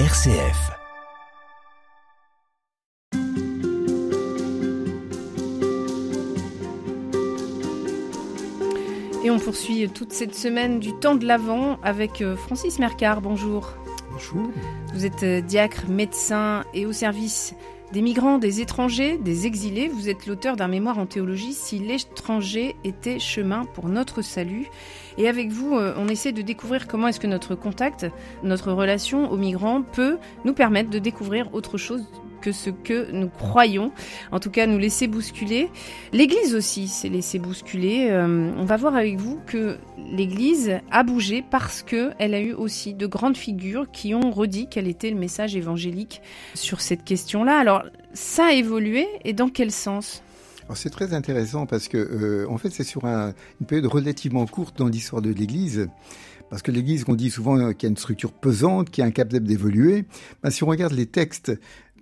RCF. Et on poursuit toute cette semaine du temps de l'Avent avec euh, Francis Mercard. Bonjour. Bonjour. Vous êtes euh, diacre, médecin et au service des migrants, des étrangers, des exilés. Vous êtes l'auteur d'un mémoire en théologie Si l'étranger était chemin pour notre salut. Et avec vous, euh, on essaie de découvrir comment est-ce que notre contact, notre relation aux migrants peut nous permettre de découvrir autre chose que ce que nous croyons. En tout cas, nous laisser bousculer. L'Église aussi s'est laissée bousculer. Euh, on va voir avec vous que l'Église a bougé parce que elle a eu aussi de grandes figures qui ont redit quel était le message évangélique sur cette question-là. Alors, ça a évolué et dans quel sens? C'est très intéressant parce que euh, en fait c'est sur un, une période relativement courte dans l'histoire de l'Église. Parce que l'Église, on dit souvent qu'il y a une structure pesante, qui est incapable d'évoluer. Ben, si on regarde les textes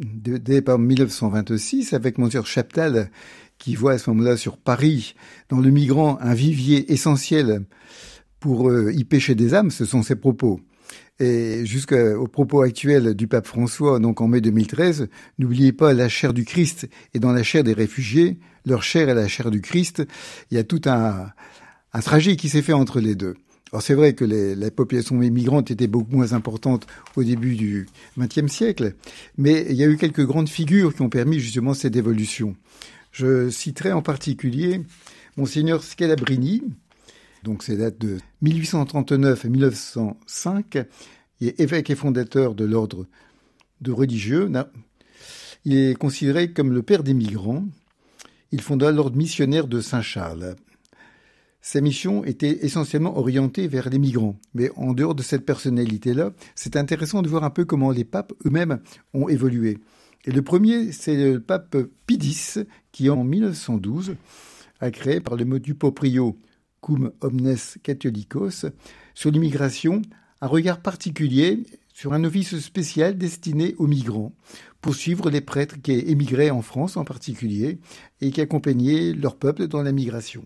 dès 1926 avec Monsieur Chaptal qui voit à ce moment-là sur Paris, dans le migrant, un vivier essentiel pour euh, y pêcher des âmes, ce sont ses propos. Et jusqu'aux propos actuels du pape François, donc en mai 2013, n'oubliez pas la chair du Christ et dans la chair des réfugiés, leur chair est la chair du Christ. Il y a tout un, un trajet qui s'est fait entre les deux. Alors c'est vrai que les, la population migrante était beaucoup moins importante au début du XXe siècle, mais il y a eu quelques grandes figures qui ont permis justement cette évolution. Je citerai en particulier Monseigneur Scalabrini, donc c'est date de 1839 et 1905, il est évêque et fondateur de l'ordre de religieux. Il est considéré comme le père des migrants. Il fonda l'ordre missionnaire de Saint-Charles sa mission était essentiellement orientée vers les migrants. Mais en dehors de cette personnalité-là, c'est intéressant de voir un peu comment les papes eux-mêmes ont évolué. Et le premier, c'est le pape Pie X, qui en 1912 a créé par le motu proprio cum omnes catholicos sur l'immigration un regard particulier sur un office spécial destiné aux migrants, pour suivre les prêtres qui émigraient en France en particulier et qui accompagnaient leur peuple dans la migration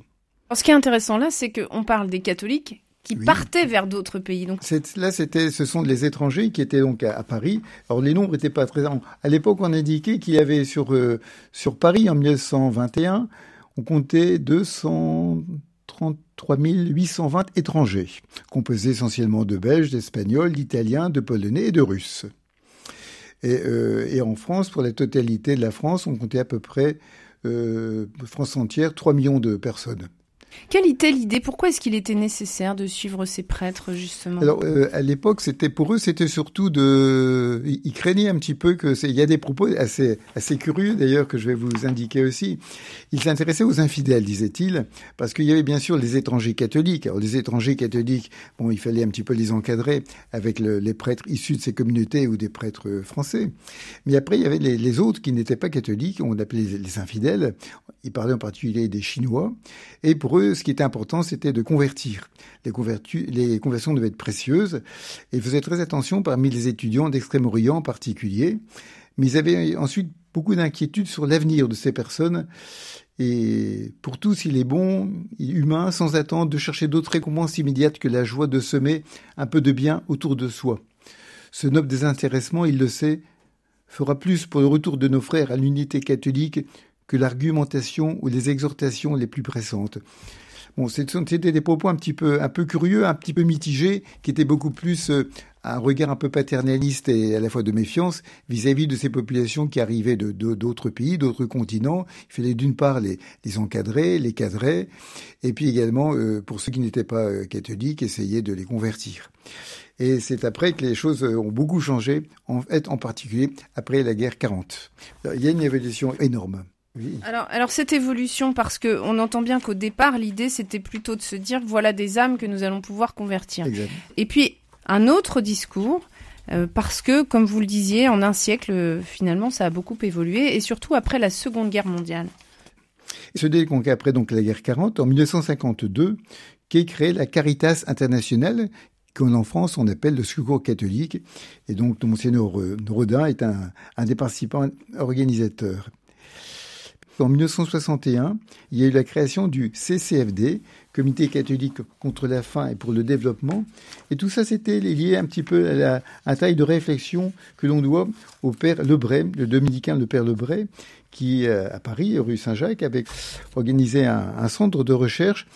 ce qui est intéressant là, c'est qu'on parle des catholiques qui partaient vers d'autres pays. Donc là, c'était, ce sont les étrangers qui étaient donc à, Paris. Alors les nombres n'étaient pas très. À l'époque, on indiquait qu'il y avait sur euh, sur Paris en 1921, on comptait 233 820 étrangers, composés essentiellement de Belges, d'Espagnols, d'Italiens, de Polonais et de Russes. Et, euh, et, en France, pour la totalité de la France, on comptait à peu près euh, France entière 3 millions de personnes. Quelle était l'idée? Pourquoi est-ce qu'il était nécessaire de suivre ces prêtres justement? Alors euh, à l'époque, c'était pour eux, c'était surtout de, ils craignaient un petit peu que il y a des propos assez assez curieux d'ailleurs que je vais vous indiquer aussi. Ils s'intéressaient aux infidèles, disait-il, parce qu'il y avait bien sûr les étrangers catholiques. Alors les étrangers catholiques, bon, il fallait un petit peu les encadrer avec les prêtres issus de ces communautés ou des prêtres français. Mais après, il y avait les, autres qui n'étaient pas catholiques, on appelait les, les infidèles. Ils parlaient en particulier des Chinois, et pour eux ce qui était important, c'était de convertir. Les, les conversions devaient être précieuses. Et faisaient très attention parmi les étudiants d'Extrême-Orient en particulier. Mais ils avaient ensuite beaucoup d'inquiétudes sur l'avenir de ces personnes. Et pour tous, il est bon, humain, sans attendre, de chercher d'autres récompenses immédiates que la joie de semer un peu de bien autour de soi. Ce noble désintéressement, il le sait, fera plus pour le retour de nos frères à l'unité catholique que l'argumentation ou les exhortations les plus pressantes. Bon, c'était des propos un petit peu, un peu curieux, un petit peu mitigés, qui étaient beaucoup plus euh, un regard un peu paternaliste et à la fois de méfiance vis-à-vis de ces populations qui arrivaient de d'autres pays, d'autres continents. Il fallait d'une part les, les, encadrer, les cadrer, et puis également, euh, pour ceux qui n'étaient pas euh, catholiques, essayer de les convertir. Et c'est après que les choses ont beaucoup changé, en fait, en particulier après la guerre 40. Il y a une évolution énorme. Alors, alors cette évolution, parce que on entend bien qu'au départ, l'idée c'était plutôt de se dire voilà des âmes que nous allons pouvoir convertir. Et puis un autre discours, euh, parce que, comme vous le disiez, en un siècle, finalement, ça a beaucoup évolué, et surtout après la Seconde Guerre mondiale. Ce dès après donc la guerre 40, en 1952, qu'est créée la Caritas internationale, qu'en France on appelle le Secours catholique, et donc Monseigneur Rodin est un, un des participants organisateurs. En 1961, il y a eu la création du CCFD, Comité catholique contre la faim et pour le développement. Et tout ça, c'était lié un petit peu à la taille de réflexion que l'on doit au père Lebray, le dominicain le père Lebray, qui, euh, à Paris, rue Saint-Jacques, avait organisé un centre de recherche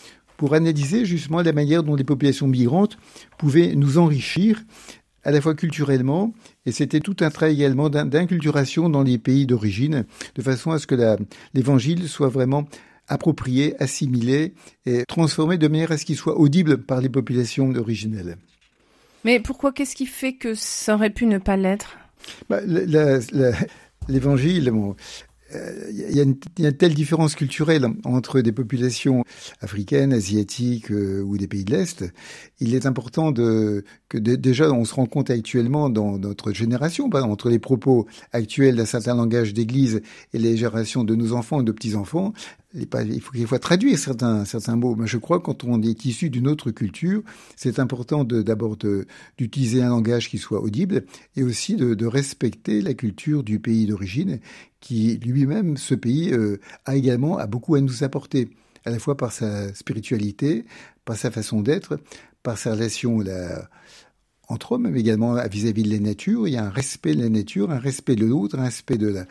pour analyser justement la manière dont les populations migrantes pouvaient nous enrichir à la fois culturellement, et c'était tout un travail également d'inculturation dans les pays d'origine, de façon à ce que l'évangile soit vraiment approprié, assimilé et transformé de manière à ce qu'il soit audible par les populations originelles. Mais pourquoi Qu'est-ce qui fait que ça aurait pu ne pas l'être? Bah, L'évangile, bon, il y, a une, telle différence culturelle entre des populations africaines, asiatiques euh, ou des pays de l'Est. Il est important de, que déjà on se rend compte actuellement dans notre génération, entre les propos actuels d'un certain langage d'église et les générations de nos enfants et de petits-enfants, il faut qu'il faut traduire certains certains mots. Mais je crois que quand on est issu d'une autre culture, c'est important d'abord d'utiliser un langage qui soit audible et aussi de, respecter la culture du pays d'origine, qui lui-même, ce pays, euh, a également a beaucoup à nous apporter, à la fois par sa spiritualité, par sa façon d'être, par sa relation la, entre hommes, mais également vis-à-vis de la nature. Il y a un respect de la nature, un respect de l'autre, un respect de la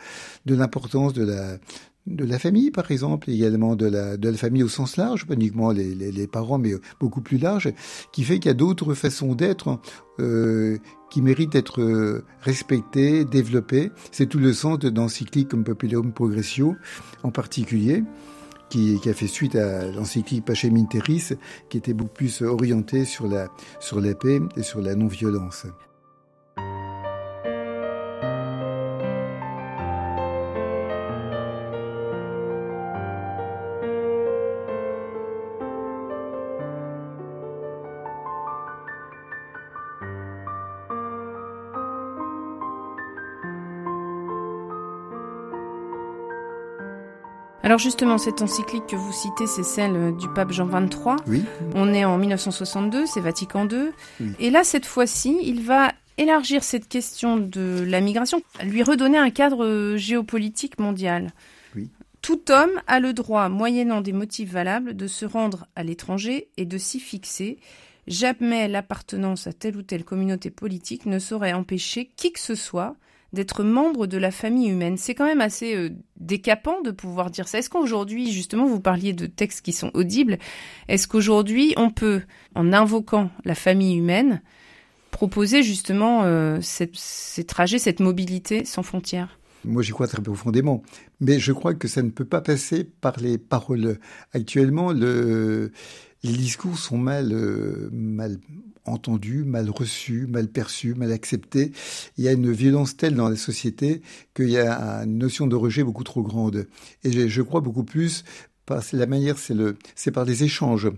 de l'importance de la de la famille, par exemple, également de la, de la famille au sens large, pas uniquement les, les, parents, mais beaucoup plus large, qui fait qu'il y a d'autres façons d'être euh, qui méritent d'être euh, respectées, développées. C'est tout le sens d'encycliques comme Populum Progressio, en particulier, qui, qui, a fait suite à l'encyclique Pacem qui était beaucoup plus orientée sur la, sur la paix et sur la non-violence. Alors justement, cette encyclique que vous citez, c'est celle euh, du pape Jean XXIII. Oui. On est en 1962, c'est Vatican II. Et là, cette fois-ci, il va élargir cette question de la migration, lui redonner un cadre euh, géopolitique mondial. Oui. Tout homme a le droit, moyennant des motifs valables, de se rendre à l'étranger et de s'y fixer. Jamais l'appartenance à telle ou telle communauté politique ne saurait empêcher qui que ce soit d'être membre de la famille humaine. C'est quand même assez euh, décapant de pouvoir dire ça. Est-ce qu'aujourd'hui, justement, vous parliez de textes qui sont audibles, est-ce qu'aujourd'hui, on peut, en invoquant la famille humaine, proposer justement euh, ces trajets, cette mobilité sans frontières? Moi, j'y crois très profondément. Mais je crois que ça ne peut pas passer par les paroles. Actuellement, le, les discours sont mal, euh, mal entendus, mal reçus, mal perçus, mal acceptés. Il y a une violence telle dans la société qu'il y a une notion de rejet beaucoup trop grande. Et je, crois beaucoup plus par la manière, c'est le, c'est par les échanges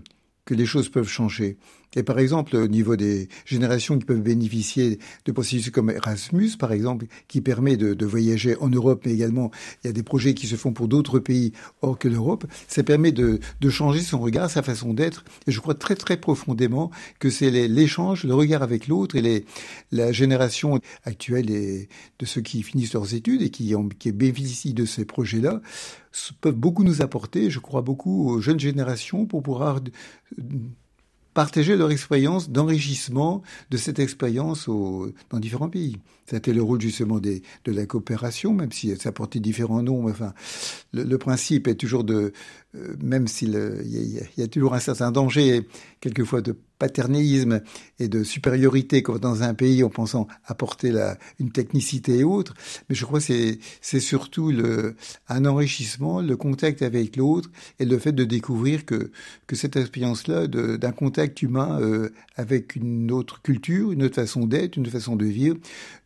que les choses peuvent changer. Et par exemple, au niveau des générations qui peuvent bénéficier de processus comme Erasmus, par exemple, qui permet de, de, voyager en Europe, mais également il y a des projets qui se font pour d'autres pays hors que l'Europe, ça permet de, de, changer son regard, sa façon d'être. Et je crois très très profondément que c'est l'échange, le regard avec l'autre et les, la génération actuelle et de ceux qui finissent leurs études et qui, ont, qui bénéficient de ces projets-là peuvent beaucoup nous apporter, je crois beaucoup aux jeunes générations pour pouvoir partager leur expérience d'enrichissement de cette expérience dans différents pays. C'était le rôle justement des, de la coopération, même si ça portait différents noms. Enfin, le, principe est toujours de, même s'il il y, a toujours un certain danger, quelquefois de paternalisme et de supériorité comme dans un pays en pensant apporter la, une technicité et autre. Mais je crois que c'est, c'est surtout le, un enrichissement, le contact avec l'autre et le fait de découvrir que, que cette expérience-là d'un contact humain euh, avec une autre culture, une autre façon d'être, une autre façon de vivre,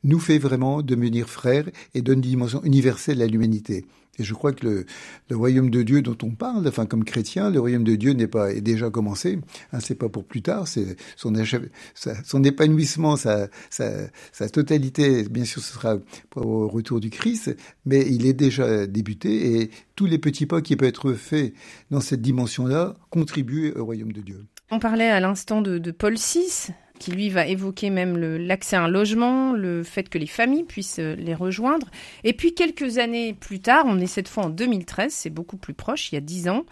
nous fait vraiment devenir frères et donne une dimension universelle à l'humanité. Et je crois que le, royaume de Dieu dont on parle, enfin comme chrétien, le royaume de Dieu n'est pas est déjà commencé. Hein, c'est pas pour plus tard. C'est son, épanouissement, sa, totalité. Bien sûr, ce sera au retour du Christ, mais il est déjà débuté et tous les petits pas qui peuvent être faits dans cette dimension-là contribuent au royaume de Dieu. On parlait à l'instant de, de, Paul VI. Qui lui va évoquer même l'accès à un logement, le fait que les familles puissent euh, les rejoindre. Et puis quelques années plus tard, on est cette fois en 2013, c'est beaucoup plus proche, il y a dix ans,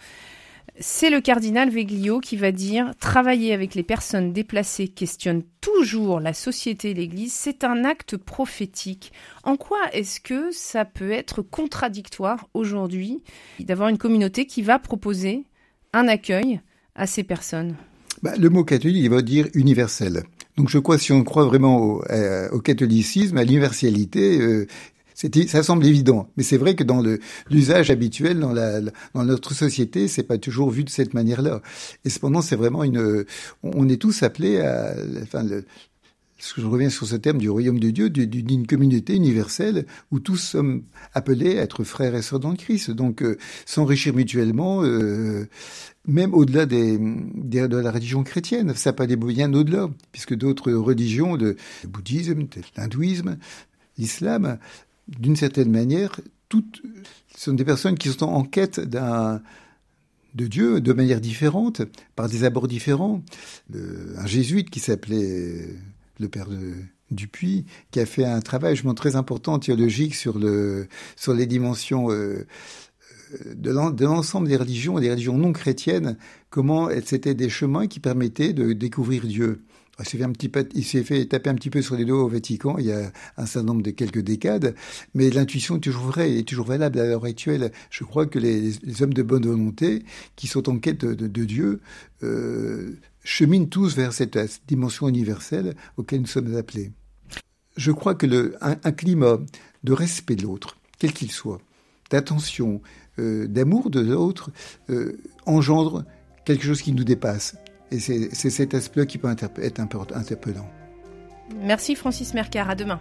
c'est le cardinal Veglio qui va dire travailler avec les personnes déplacées questionne toujours la société et l'Église, c'est un acte prophétique. En quoi est-ce que ça peut être contradictoire aujourd'hui d'avoir une communauté qui va proposer un accueil à ces personnes? Bah, Le mot catholique, il va dire universel. Donc je crois, si on croit vraiment au, au catholicisme, à l'universalité, euh, ça semble évident, mais c'est vrai que dans l'usage habituel, dans, la, dans notre société, c'est pas toujours vu de cette manière-là. Et cependant, c'est vraiment une. On est tous appelés à. Enfin, le, je reviens sur ce terme du royaume de Dieu, d'une communauté universelle où tous sommes appelés à être frères et sœurs dans le Christ. Donc, euh, s'enrichir mutuellement, euh, même au-delà de la religion chrétienne. Ça pas des bien au-delà, puisque d'autres religions, le bouddhisme, l'hindouisme, l'islam, d'une certaine manière, sont des personnes qui sont en quête d'un de Dieu de manière différente, par des abords différents. un jésuite qui s'appelait le père de Dupuis, qui a fait un travail, pense, très important théologique sur le sur les dimensions euh, de l'ensemble des religions, des religions non chrétiennes, comment c'était des chemins qui permettaient de découvrir Dieu. Il s'est fait, un petit il s'est fait taper un petit peu sur les doigts au Vatican il y a un certain nombre de quelques décades, mais l'intuition est toujours vraie et est toujours valable à l'heure actuelle. Je crois que les, hommes de bonne volonté qui sont en quête de, Dieu euh, cheminent tous vers cette, dimension universelle auquel nous sommes appelés. Je crois que le, un, climat de respect de l'autre, quel qu'il soit, d'attention, euh, d'amour de l'autre, euh, engendre quelque chose qui nous dépasse. Et c'est cet aspect qui peut être interpellant. Merci Francis Mercard, à demain.